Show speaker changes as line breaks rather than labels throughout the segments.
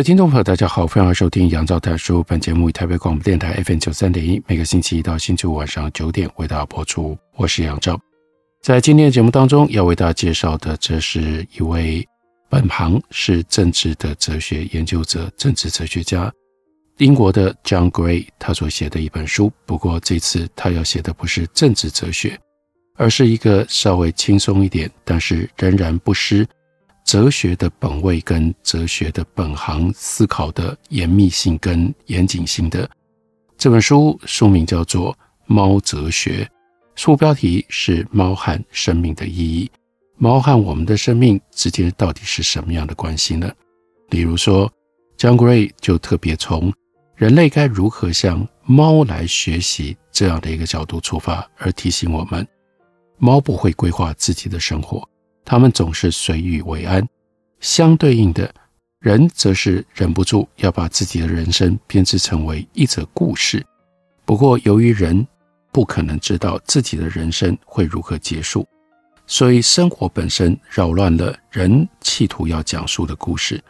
位听众朋友，大家好，欢迎收听杨照谈书。本节目以台北广播电台 FM 九三点一，每个星期一到星期五晚上九点为大家播出。我是杨照，在今天的节目当中，要为大家介绍的，这是一位本行是政治的哲学研究者、政治哲学家，英国的 John Gray，他所写的一本书。不过这次他要写的不是政治哲学，而是一个稍微轻松一点，但是仍然不失。哲学的本位跟哲学的本行思考的严密性跟严谨性的这本书，书名叫做《猫哲学》，书标题是《猫和生命的意义》。猫和我们的生命之间到底是什么样的关系呢？例如说，John Gray 就特别从人类该如何向猫来学习这样的一个角度出发，而提醒我们：猫不会规划自己的生活。他们总是随遇为安，相对应的，人则是忍不住要把自己的人生编织成为一则故事。不过，由于人不可能知道自己的人生会如何结束，所以生活本身扰乱了人企图要讲述的故事。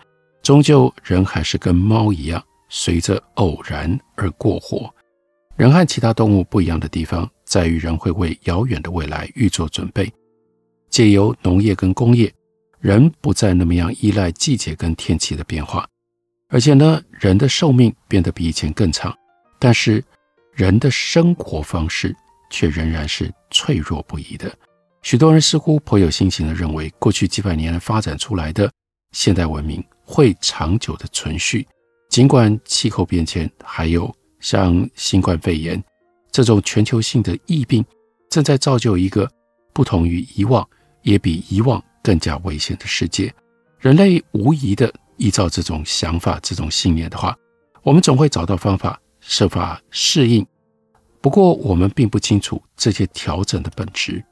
终究，人还是跟猫一样，随着偶然而过活。人和其他动物不一样的地方，在于人会为遥远的未来预做准备。借由农业跟工业，人不再那么样依赖季节跟天气的变化，而且呢，人的寿命变得比以前更长，但是人的生活方式却仍然是脆弱不已的。许多人似乎颇有信心地认为，过去几百年来发展出来的现代文明会长久的存续，尽管气候变迁，还有像新冠肺炎这种全球性的疫病，正在造就一个不同于以往。也比以往更加危险的世界，人类无疑的依照这种想法、这种信念的话，我们总会找到方法，设法适应。不过，我们并不清楚这些调整的本质。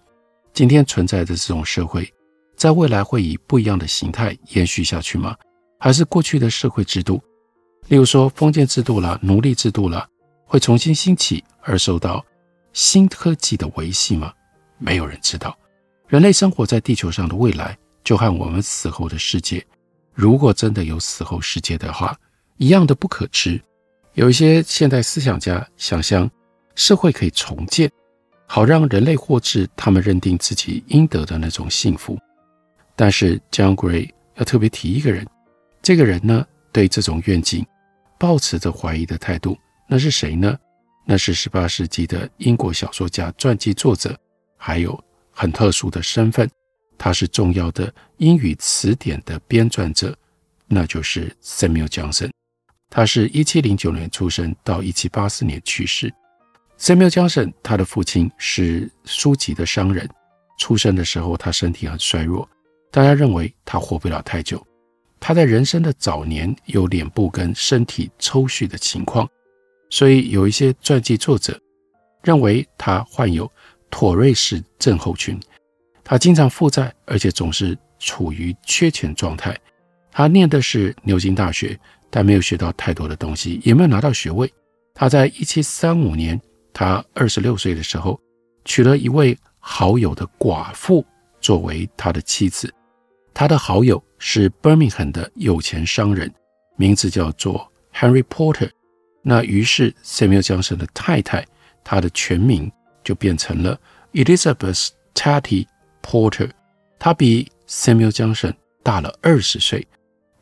今天存在的这种社会，在未来会以不一样的形态延续下去吗？还是过去的社会制度，例如说封建制度啦、奴隶制度啦，会重新兴起而受到新科技的维系吗？没有人知道。人类生活在地球上的未来，就和我们死后的世界，如果真的有死后世界的话，一样的不可知。有一些现代思想家想象社会可以重建，好让人类获致他们认定自己应得的那种幸福。但是 John Gray 要特别提一个人，这个人呢，对这种愿景抱持着怀疑的态度。那是谁呢？那是十八世纪的英国小说家、传记作者，还有。很特殊的身份，他是重要的英语词典的编撰者，那就是 Samuel Johnson。他是一七零九年出生，到一七八四年去世。Samuel Johnson，他的父亲是书籍的商人，出生的时候他身体很衰弱，大家认为他活不了太久。他在人生的早年有脸部跟身体抽搐的情况，所以有一些传记作者认为他患有。妥瑞氏症候群，他经常负债，而且总是处于缺钱状态。他念的是牛津大学，但没有学到太多的东西，也没有拿到学位。他在一七三五年，他二十六岁的时候，娶了一位好友的寡妇作为他的妻子。他的好友是 Birmingham 的有钱商人，名字叫做 Henry Porter。那于是 Samuel Johnson 的太太，他的全名。就变成了 Elizabeth Tatty Porter，她比 Samuel Johnson 大了二十岁。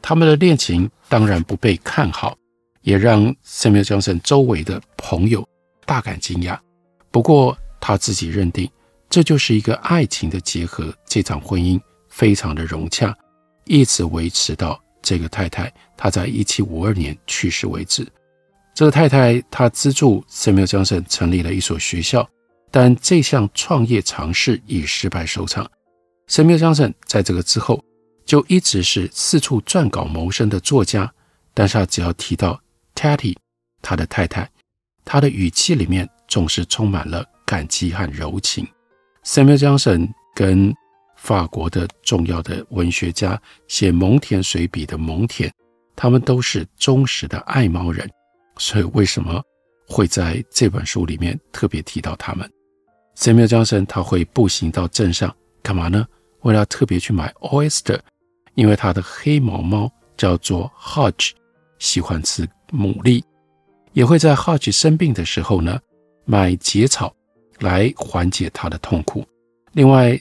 他们的恋情当然不被看好，也让 Samuel Johnson 周围的朋友大感惊讶。不过他自己认定这就是一个爱情的结合，这场婚姻非常的融洽，一直维持到这个太太她在一七五二年去世为止。这个太太她资助 Samuel Johnson 成立了一所学校。但这项创业尝试以失败收场。Samuel Johnson 在这个之后就一直是四处撰稿谋生的作家，但是他只要提到 Tatty，他的太太，他的语气里面总是充满了感激和柔情。Samuel Johnson 跟法国的重要的文学家写蒙田随笔的蒙田，他们都是忠实的爱猫人，所以为什么会在这本书里面特别提到他们？Samuel Johnson 他会步行到镇上干嘛呢？为了特别去买 oyster，因为他的黑毛猫叫做 Hodge，喜欢吃牡蛎，也会在 Hodge 生病的时候呢，买结草来缓解他的痛苦。另外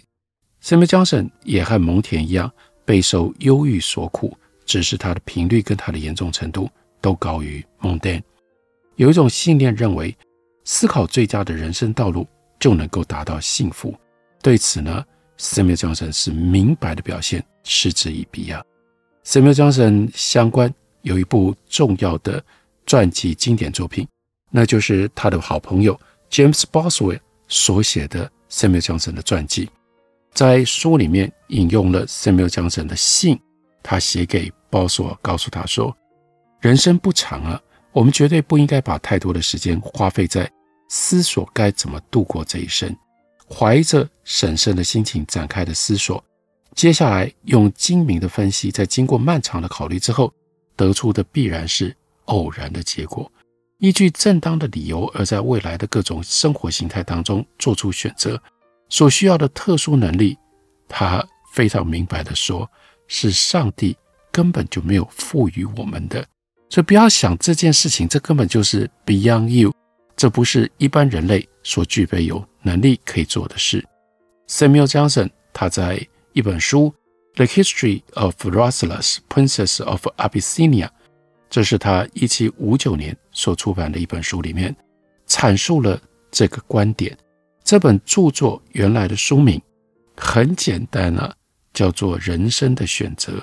，Samuel Johnson 也和蒙田一样备受忧郁所苦，只是他的频率跟他的严重程度都高于蒙田。有一种信念认为，思考最佳的人生道路就能够达到幸福。对此呢，Samuel Johnson 是明白的表现，嗤之以鼻啊。Samuel Johnson 相关有一部重要的传记经典作品，那就是他的好朋友 James Boswell 所写的 Samuel Johnson 的传记。在书里面引用了 Samuel Johnson 的信，他写给 Boswell，告诉他说：“人生不长啊，我们绝对不应该把太多的时间花费在思索该怎么度过这一生。”怀着审慎的心情展开的思索，接下来用精明的分析，在经过漫长的考虑之后，得出的必然是偶然的结果。依据正当的理由，而在未来的各种生活形态当中做出选择，所需要的特殊能力，他非常明白地说，是上帝根本就没有赋予我们的。所以不要想这件事情，这根本就是 beyond you，这不是一般人类所具备有能力可以做的事。Samuel Johnson 他在一本书《The History of rosslas Princess of Abyssinia》，这是他一七五九年所出版的一本书里面阐述了这个观点。这本著作原来的书名很简单啊，叫做《人生的选择》，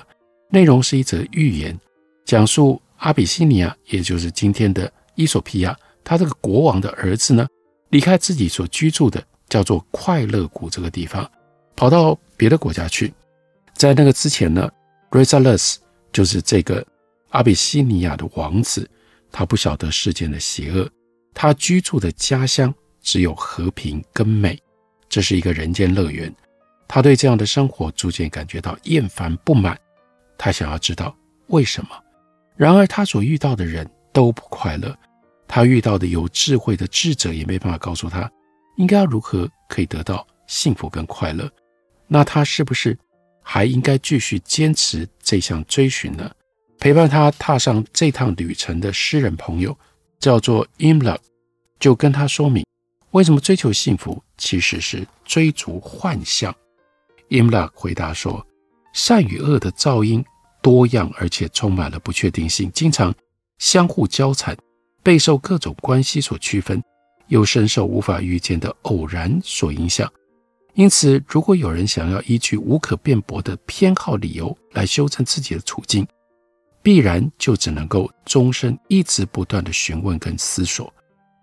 内容是一则寓言，讲述阿比西尼亚，也就是今天的伊索比亚，他这个国王的儿子呢。离开自己所居住的叫做快乐谷这个地方，跑到别的国家去。在那个之前呢，Rasselas 就是这个阿比西尼亚的王子，他不晓得世间的邪恶，他居住的家乡只有和平跟美，这是一个人间乐园。他对这样的生活逐渐感觉到厌烦不满，他想要知道为什么。然而他所遇到的人都不快乐。他遇到的有智慧的智者也没办法告诉他，应该要如何可以得到幸福跟快乐。那他是不是还应该继续坚持这项追寻呢？陪伴他踏上这趟旅程的诗人朋友叫做 Imla，就跟他说明为什么追求幸福其实是追逐幻象。Imla 回答说：善与恶的噪音多样，而且充满了不确定性，经常相互交缠。备受各种关系所区分，又深受无法预见的偶然所影响。因此，如果有人想要依据无可辩驳的偏好理由来修正自己的处境，必然就只能够终身一直不断地询问跟思索。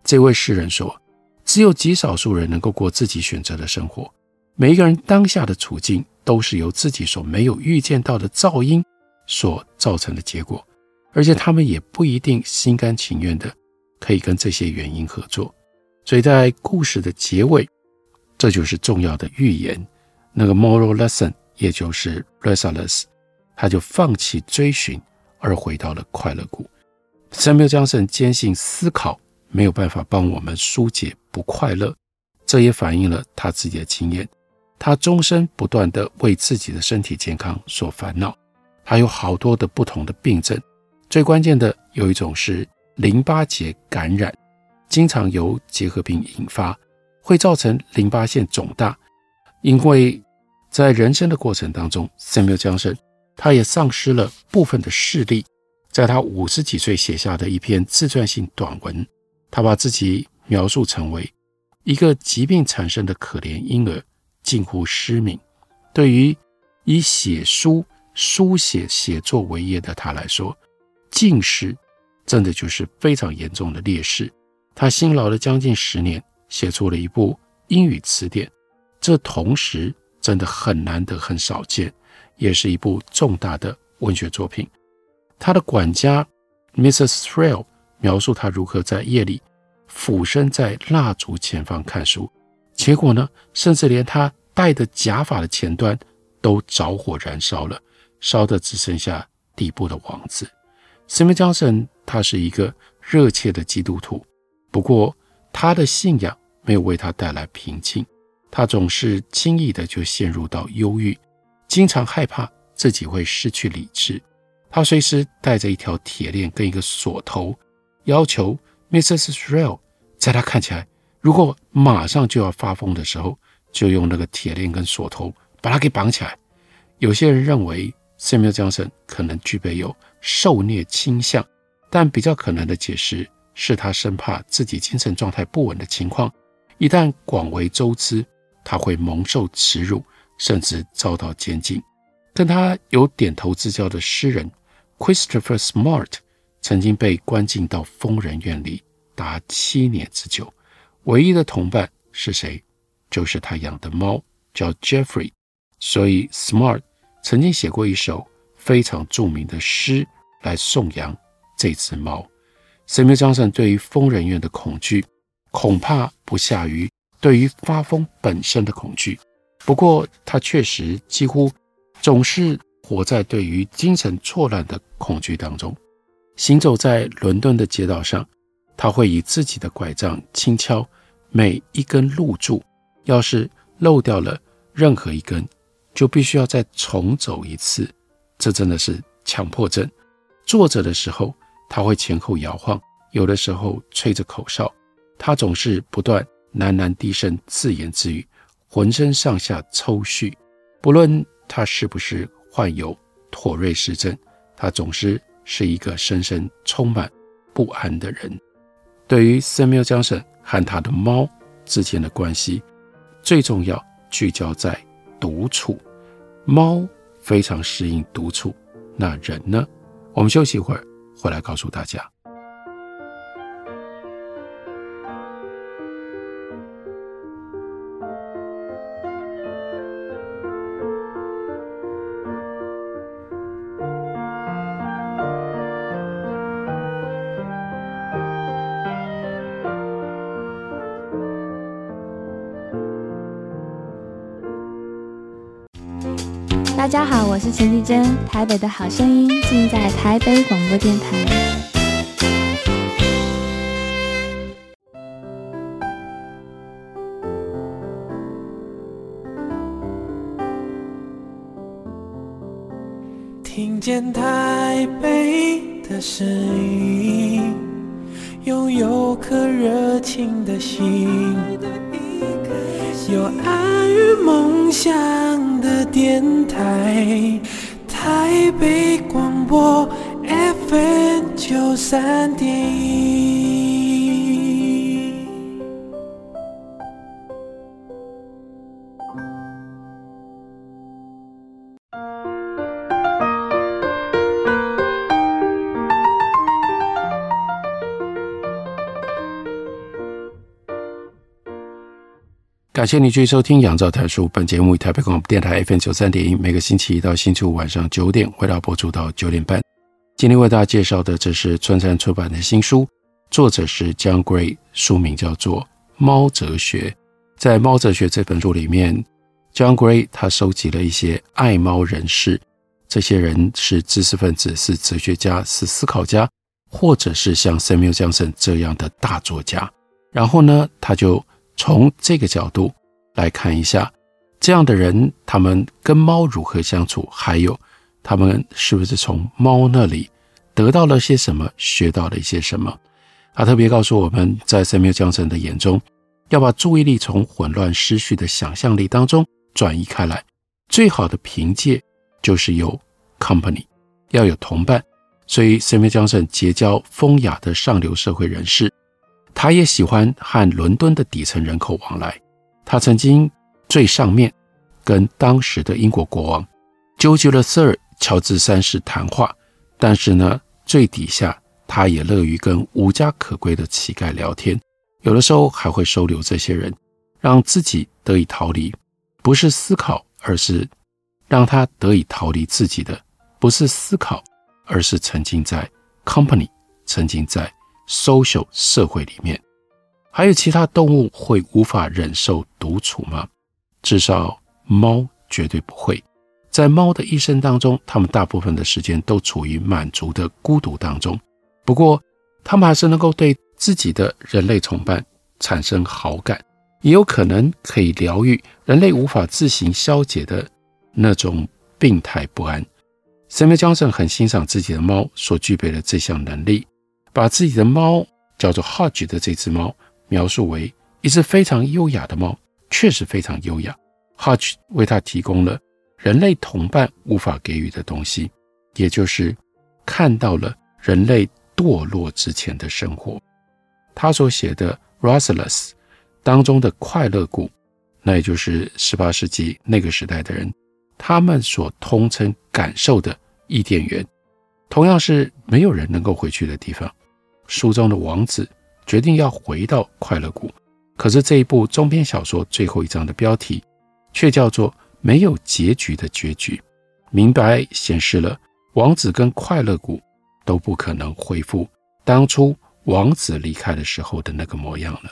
这位诗人说：“只有极少数人能够过自己选择的生活。每一个人当下的处境都是由自己所没有预见到的噪音所造成的结果。”而且他们也不一定心甘情愿的可以跟这些原因合作，所以在故事的结尾，这就是重要的预言，那个 moral lesson，也就是 Rasselas，他就放弃追寻而回到了快乐谷。Samuel Johnson 坚信思考没有办法帮我们疏解不快乐，这也反映了他自己的经验。他终身不断的为自己的身体健康所烦恼，他有好多的不同的病症。最关键的有一种是淋巴结感染，经常由结核病引发，会造成淋巴腺肿大。因为在人生的过程当中，Samuel Johnson 他也丧失了部分的视力。在他五十几岁写下的一篇自传性短文，他把自己描述成为一个疾病产生的可怜婴儿，近乎失明。对于以写书、书写、写作为业的他来说，近视真的就是非常严重的劣势。他辛劳了将近十年，写出了一部英语词典，这同时真的很难得、很少见，也是一部重大的文学作品。他的管家 Mrs. Thrale 描述他如何在夜里俯身在蜡烛前方看书，结果呢，甚至连他戴的假发的前端都着火燃烧了，烧得只剩下底部的网子。Samuel Johnson 他是一个热切的基督徒，不过他的信仰没有为他带来平静，他总是轻易的就陷入到忧郁，经常害怕自己会失去理智。他随时带着一条铁链跟一个锁头，要求 Mrs. Thrale 在他看起来如果马上就要发疯的时候，就用那个铁链跟锁头把他给绑起来。有些人认为 Samuel Johnson 可能具备有受虐倾向，但比较可能的解释是他生怕自己精神状态不稳的情况一旦广为周知，他会蒙受耻辱，甚至遭到监禁。跟他有点头之交的诗人。Christopher Smart 曾经被关进到疯人院里达七年之久，唯一的同伴是谁？就是他养的猫，叫 Jeffrey。所以 Smart 曾经写过一首非常著名的诗来颂扬这只猫。Samuel Johnson 对于疯人院的恐惧，恐怕不下于对于发疯本身的恐惧。不过他确实几乎总是。活在对于精神错乱的恐惧当中，行走在伦敦的街道上，他会以自己的拐杖轻敲每一根路柱，要是漏掉了任何一根，就必须要再重走一次。这真的是强迫症。坐着的时候，他会前后摇晃，有的时候吹着口哨，他总是不断喃喃低声自言自语，浑身上下抽搐，不论他是不是。患有妥瑞氏症，他总是是一个深深充满不安的人。对于 Samuel Johnson 和他的猫之间的关系，最重要聚焦在独处。猫非常适应独处，那人呢？我们休息一会儿，回来告诉大家。
陈綺贞，台北的好声音尽在台北广播电台。
听见台北的声音，拥有颗热情的心，有爱与梦想。的电台，台北广播 FM 九三点
感谢你继续收听《杨照谈书》。本节目以台北广播电台 FM 九三点一，每个星期一到星期五晚上九点，为大家播出到九点半。今天为大家介绍的，这是春山出版的新书，作者是 John Gray，书名叫做《猫哲学》。在《猫哲学》这本书里面，John Gray 他收集了一些爱猫人士，这些人是知识分子，是哲学家，是思考家，或者是像 Samuel Johnson 这样的大作家。然后呢，他就从这个角度来看一下，这样的人他们跟猫如何相处，还有他们是不是从猫那里得到了些什么，学到了一些什么。他特别告诉我们，在 Samuel Johnson 的眼中，要把注意力从混乱失序的想象力当中转移开来，最好的凭借就是有 company，要有同伴。所以 Samuel Johnson 结交风雅的上流社会人士。他也喜欢和伦敦的底层人口往来。他曾经最上面跟当时的英国国王 George the Third 乔治三世谈话，但是呢，最底下他也乐于跟无家可归的乞丐聊天，有的时候还会收留这些人，让自己得以逃离。不是思考而是让他得以逃离自己的，不是思考，而是沉浸在 company，沉浸在 social 社会里面。还有其他动物会无法忍受独处吗？至少猫绝对不会。在猫的一生当中，它们大部分的时间都处于满足的孤独当中。不过，它们还是能够对自己的人类同伴产生好感，也有可能可以疗愈人类无法自行消解的那种病态不安。Samuel Johnson 很欣赏自己的猫所具备的这项能力，把自己的猫叫做 Hodge 的这只猫描述为一只非常优雅的猫，确实非常优雅。Hodge 为他提供了人类同伴无法给予的东西，也就是看到了人类堕落之前的生活。他所写的《Rasselas》当中的快乐谷，那也就是十八世纪那个时代的人，他们所通称感受的伊甸园，同样是没有人能够回去的地方。书中的王子决定要回到快乐谷，可是这一部中篇小说最后一章的标题却叫做。没有结局的结局，明白显示了王子跟快乐谷都不可能恢复当初王子离开的时候的那个模样了。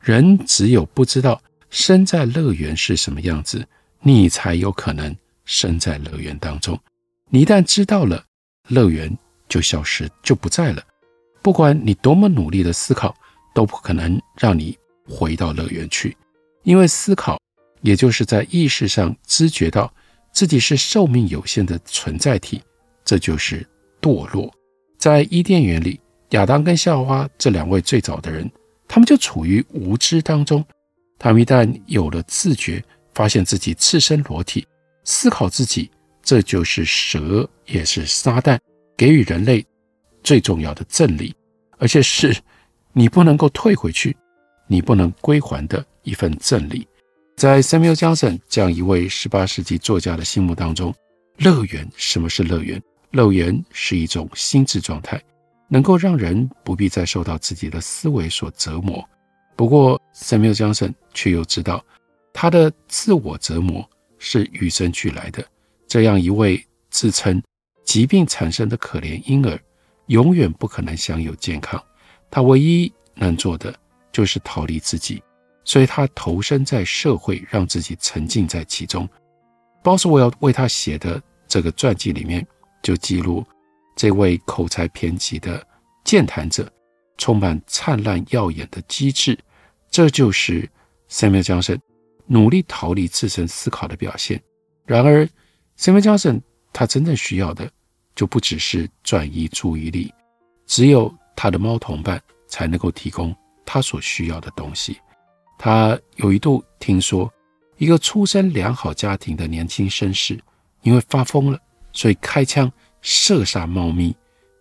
人只有不知道身在乐园是什么样子，你才有可能身在乐园当中。你一旦知道了，乐园就消失，就不在了。不管你多么努力的思考，都不可能让你回到乐园去，因为思考。也就是在意识上知觉到自己是寿命有限的存在体，这就是堕落。在伊甸园里，亚当跟夏娃这两位最早的人，他们就处于无知当中。他们一旦有了自觉，发现自己赤身裸体，思考自己，这就是蛇，也是撒旦给予人类最重要的真理，而且是你不能够退回去，你不能归还的一份真理。在 Samuel Johnson 这样一位十八世纪作家的心目当中，乐园，什么是乐园？乐园是一种心智状态，能够让人不必再受到自己的思维所折磨。不过，Samuel Johnson 却又知道，他的自我折磨是与生俱来的。这样一位自称疾病产生的可怜婴儿，永远不可能享有健康。他唯一能做的就是逃离自己。所以他投身在社会，让自己沉浸在其中。鲍斯威尔为他写的这个传记里面，就记录这位口才偏激的健谈者，充满灿烂耀眼的机智。这就是 Samuel Johnson 努力逃离自身思考的表现。然而，Samuel Johnson 他真正需要的，就不只是转移注意力，只有他的猫同伴才能够提供他所需要的东西。他有一度听说，一个出身良好家庭的年轻绅士因为发疯了，所以开枪射杀猫咪。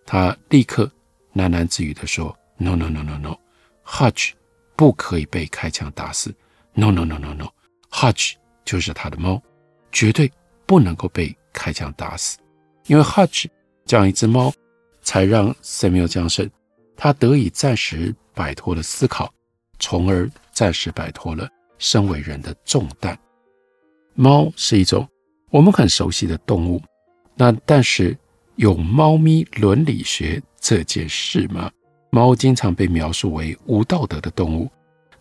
他立刻喃喃自语地说：“No, no, no, no, no. Hodge 不可以被开枪打死。No, no, no, no, no. Hodge 就是他的猫，绝对不能够被开枪打死。因为 Hutch 这样一只猫，才让 Samuel Johnson 他得以暂时摆脱了思考，从而。”暂时摆脱了身为人的重担。猫是一种我们很熟悉的动物，那但是有猫咪伦理学这件事吗？猫经常被描述为无道德的动物，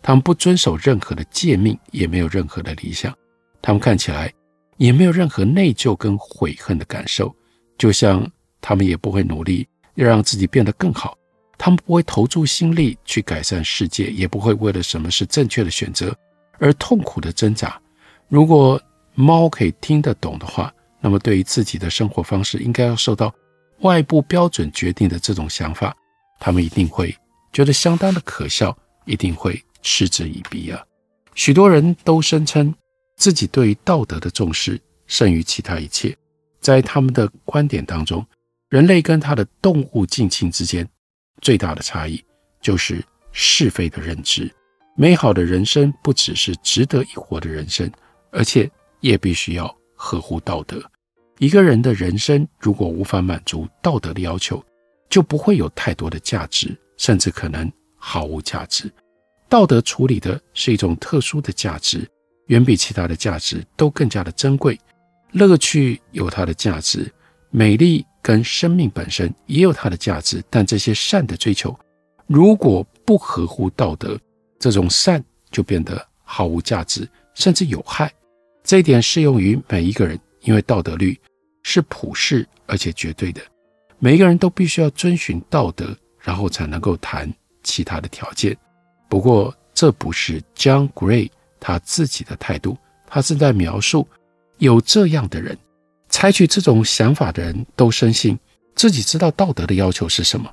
它们不遵守任何的诫命，也没有任何的理想。它们看起来也没有任何内疚跟悔恨的感受，就像它们也不会努力要让自己变得更好。他们不会投注心力去改善世界，也不会为了什么是正确的选择而痛苦的挣扎。如果猫可以听得懂的话，那么对于自己的生活方式应该要受到外部标准决定的这种想法，他们一定会觉得相当的可笑，一定会嗤之以鼻啊！许多人都声称自己对于道德的重视胜于其他一切，在他们的观点当中，人类跟他的动物近亲之间。最大的差异就是是非的认知。美好的人生不只是值得一活的人生，而且也必须要合乎道德。一个人的人生如果无法满足道德的要求，就不会有太多的价值，甚至可能毫无价值。道德处理的是一种特殊的价值，远比其他的价值都更加的珍贵。乐趣有它的价值，美丽跟生命本身也有它的价值。但这些善的追求，如果不合乎道德，这种善就变得毫无价值，甚至有害。这一点适用于每一个人，因为道德律是普世而且绝对的，每一个人都必须要遵循道德，然后才能够谈其他的条件。不过，这不是 John Gray 他自己的态度，他是在描述有这样的人，采取这种想法的人都深信自己知道道德的要求是什么，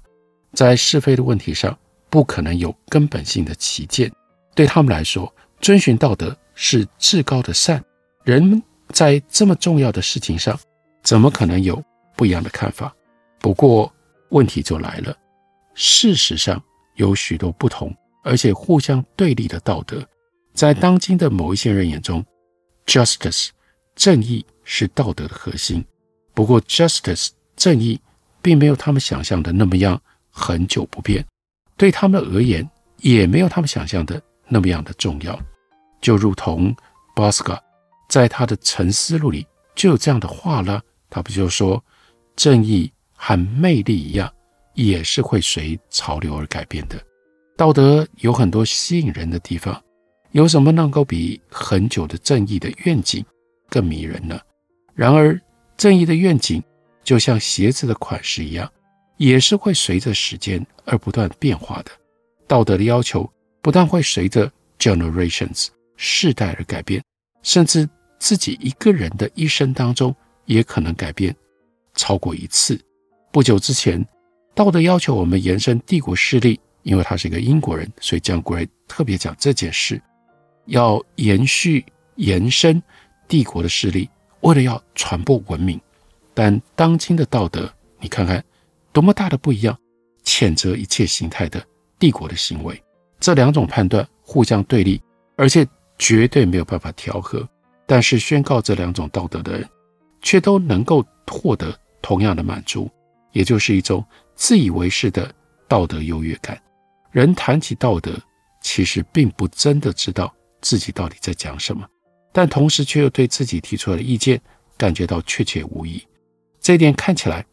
在是非的问题上不可能有根本性的歧见。对他们来说，遵循道德是至高的善。人在这么重要的事情上，怎么可能有不一样的看法？不过问题就来了，事实上有许多不同而且互相对立的道德，在当今的某一些人眼中，justice 正义是道德的核心。不过，justice 正义并没有他们想象的那么样恒久不变，对他们而言，也没有他们想象的那么样的重要。就如同 Bosca。在他的沉思录里就有这样的话了，他不就说，正义和魅力一样，也是会随潮流而改变的。道德有很多吸引人的地方，有什么能够比恒久的正义的愿景更迷人呢？然而，正义的愿景就像鞋子的款式一样，也是会随着时间而不断变化的。道德的要求不但会随着 generations 世代而改变。甚至自己一个人的一生当中，也可能改变超过一次。不久之前，道德要求我们延伸帝国势力，因为他是一个英国人，所以 John Gray 特别讲这件事，要延续延伸帝国的势力，为了要传播文明。但当今的道德，你看看多么大的不一样，谴责一切形态的帝国的行为。这两种判断互相对立，而且。绝对没有办法调和，但是宣告这两种道德的人，却都能够获得同样的满足，也就是一种自以为是的道德优越感。人谈起道德，其实并不真的知道自己到底在讲什么，但同时却又对自己提出的意见感觉到确切无疑。这一点看起来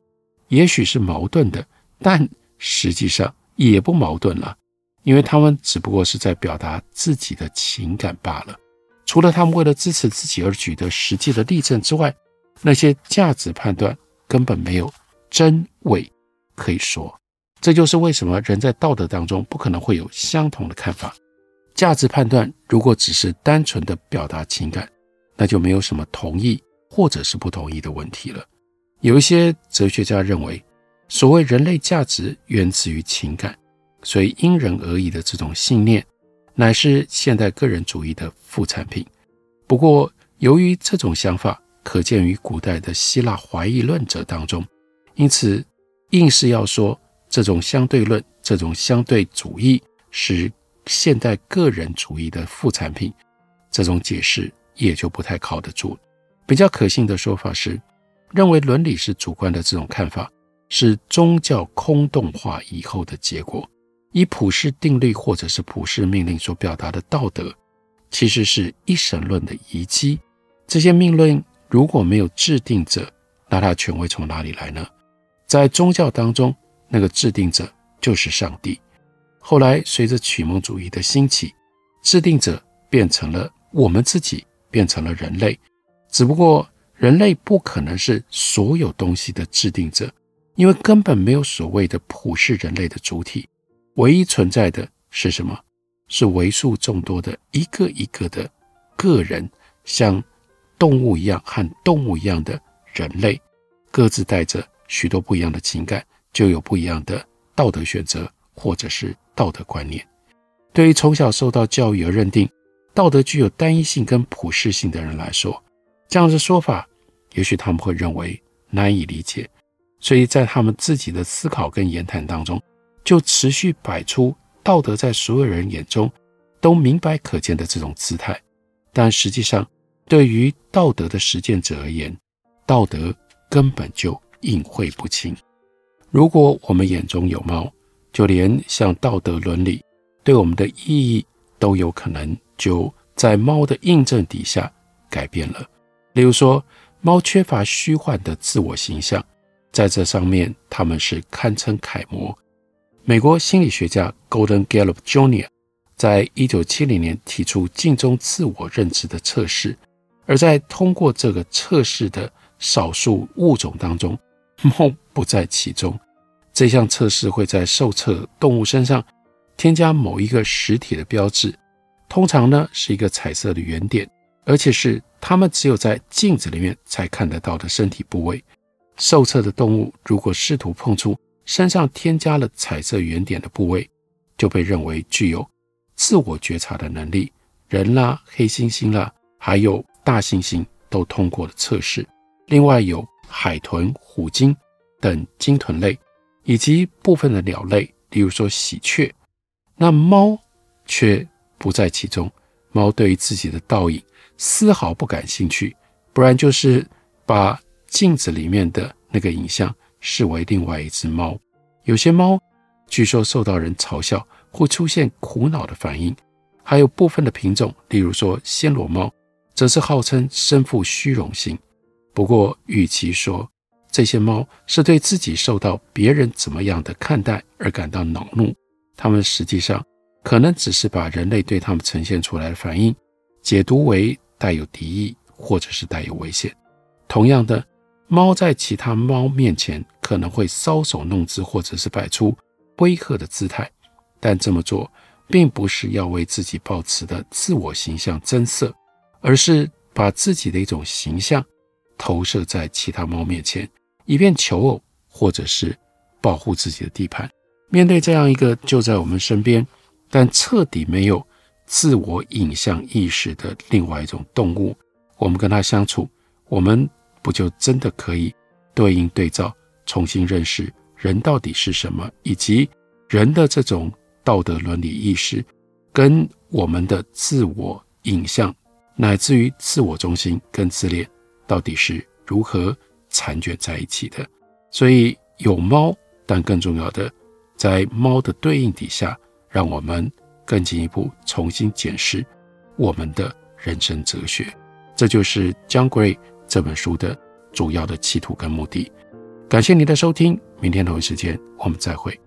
也许是矛盾的，但实际上也不矛盾了。因为他们只不过是在表达自己的情感罢了。除了他们为了支持自己而举的实际的例证之外，那些价值判断根本没有真伪可以说。这就是为什么人在道德当中不可能会有相同的看法。价值判断如果只是单纯的表达情感，那就没有什么同意或者是不同意的问题了。有一些哲学家认为，所谓人类价值源自于情感。所以因人而异的这种信念，乃是现代个人主义的副产品。不过，由于这种想法可见于古代的希腊怀疑论者当中，因此硬是要说这种相对论、这种相对主义是现代个人主义的副产品，这种解释也就不太靠得住。比较可信的说法是，认为伦理是主观的这种看法，是宗教空洞化以后的结果。以普世定律或者是普世命令所表达的道德，其实是一神论的遗迹。这些命令如果没有制定者，那他权威从哪里来呢？在宗教当中，那个制定者就是上帝。后来随着启蒙主义的兴起，制定者变成了我们自己，变成了人类。只不过人类不可能是所有东西的制定者，因为根本没有所谓的普世人类的主体。唯一存在的是什么？是为数众多的一个一个的个人，像动物一样和动物一样的人类，各自带着许多不一样的情感，就有不一样的道德选择或者是道德观念。对于从小受到教育而认定道德具有单一性跟普世性的人来说，这样的说法，也许他们会认为难以理解，所以在他们自己的思考跟言谈当中。就持续摆出道德在所有人眼中都明白可见的这种姿态，但实际上，对于道德的实践者而言，道德根本就隐晦不清。如果我们眼中有猫，就连像道德伦理对我们的意义都有可能就在猫的印证底下改变了。例如说，猫缺乏虚幻的自我形象，在这上面他们是堪称楷模。美国心理学家 Gordon Gallup Jr. 在一九七零年提出镜中自我认知的测试，而在通过这个测试的少数物种当中，猫不在其中。这项测试会在受测动物身上添加某一个实体的标志，通常呢是一个彩色的圆点，而且是它们只有在镜子里面才看得到的身体部位。受测的动物如果试图碰触身上添加了彩色圆点的部位，就被认为具有自我觉察的能力。人啦、黑猩猩啦，还有大猩猩都通过了测试。另外有海豚、虎鲸等鲸豚类。以及部分的鸟类，例如说喜鹊，那猫却不在其中。猫对于自己的倒影丝毫不感兴趣，不然就是把镜子里面的那个影像视为另外一只猫。有些猫据说受到人嘲笑，会出现苦恼的反应。还有部分的品种，例如说暹罗猫，则是号称身负虚荣心。不过，与其说，这些猫是对自己受到别人怎么样的看待而感到恼怒，它们实际上可能只是把人类对它们呈现出来的反应解读为带有敌意或者是带有危险。同样的，猫在其他猫面前可能会搔首弄姿或者是摆出威吓的姿态，但这么做并不是要为自己抱持的自我形象增色，而是把自己的一种形象投射在其他猫面前。以便求偶，或者是保护自己的地盘。面对这样一个就在我们身边，但彻底没有自我影像意识的另外一种动物，我们跟它相处，我们不就真的可以对应对照，重新认识人到底是什么，以及人的这种道德伦理意识，跟我们的自我影像，乃至于自我中心跟自恋，到底是如何缠卷在一起的，所以有猫，但更重要的，在猫的对应底下，让我们更进一步重新检视我们的人生哲学。这就是《江 g r》这本书的主要的企图跟目的。感谢您的收听，明天同一时间我们再会。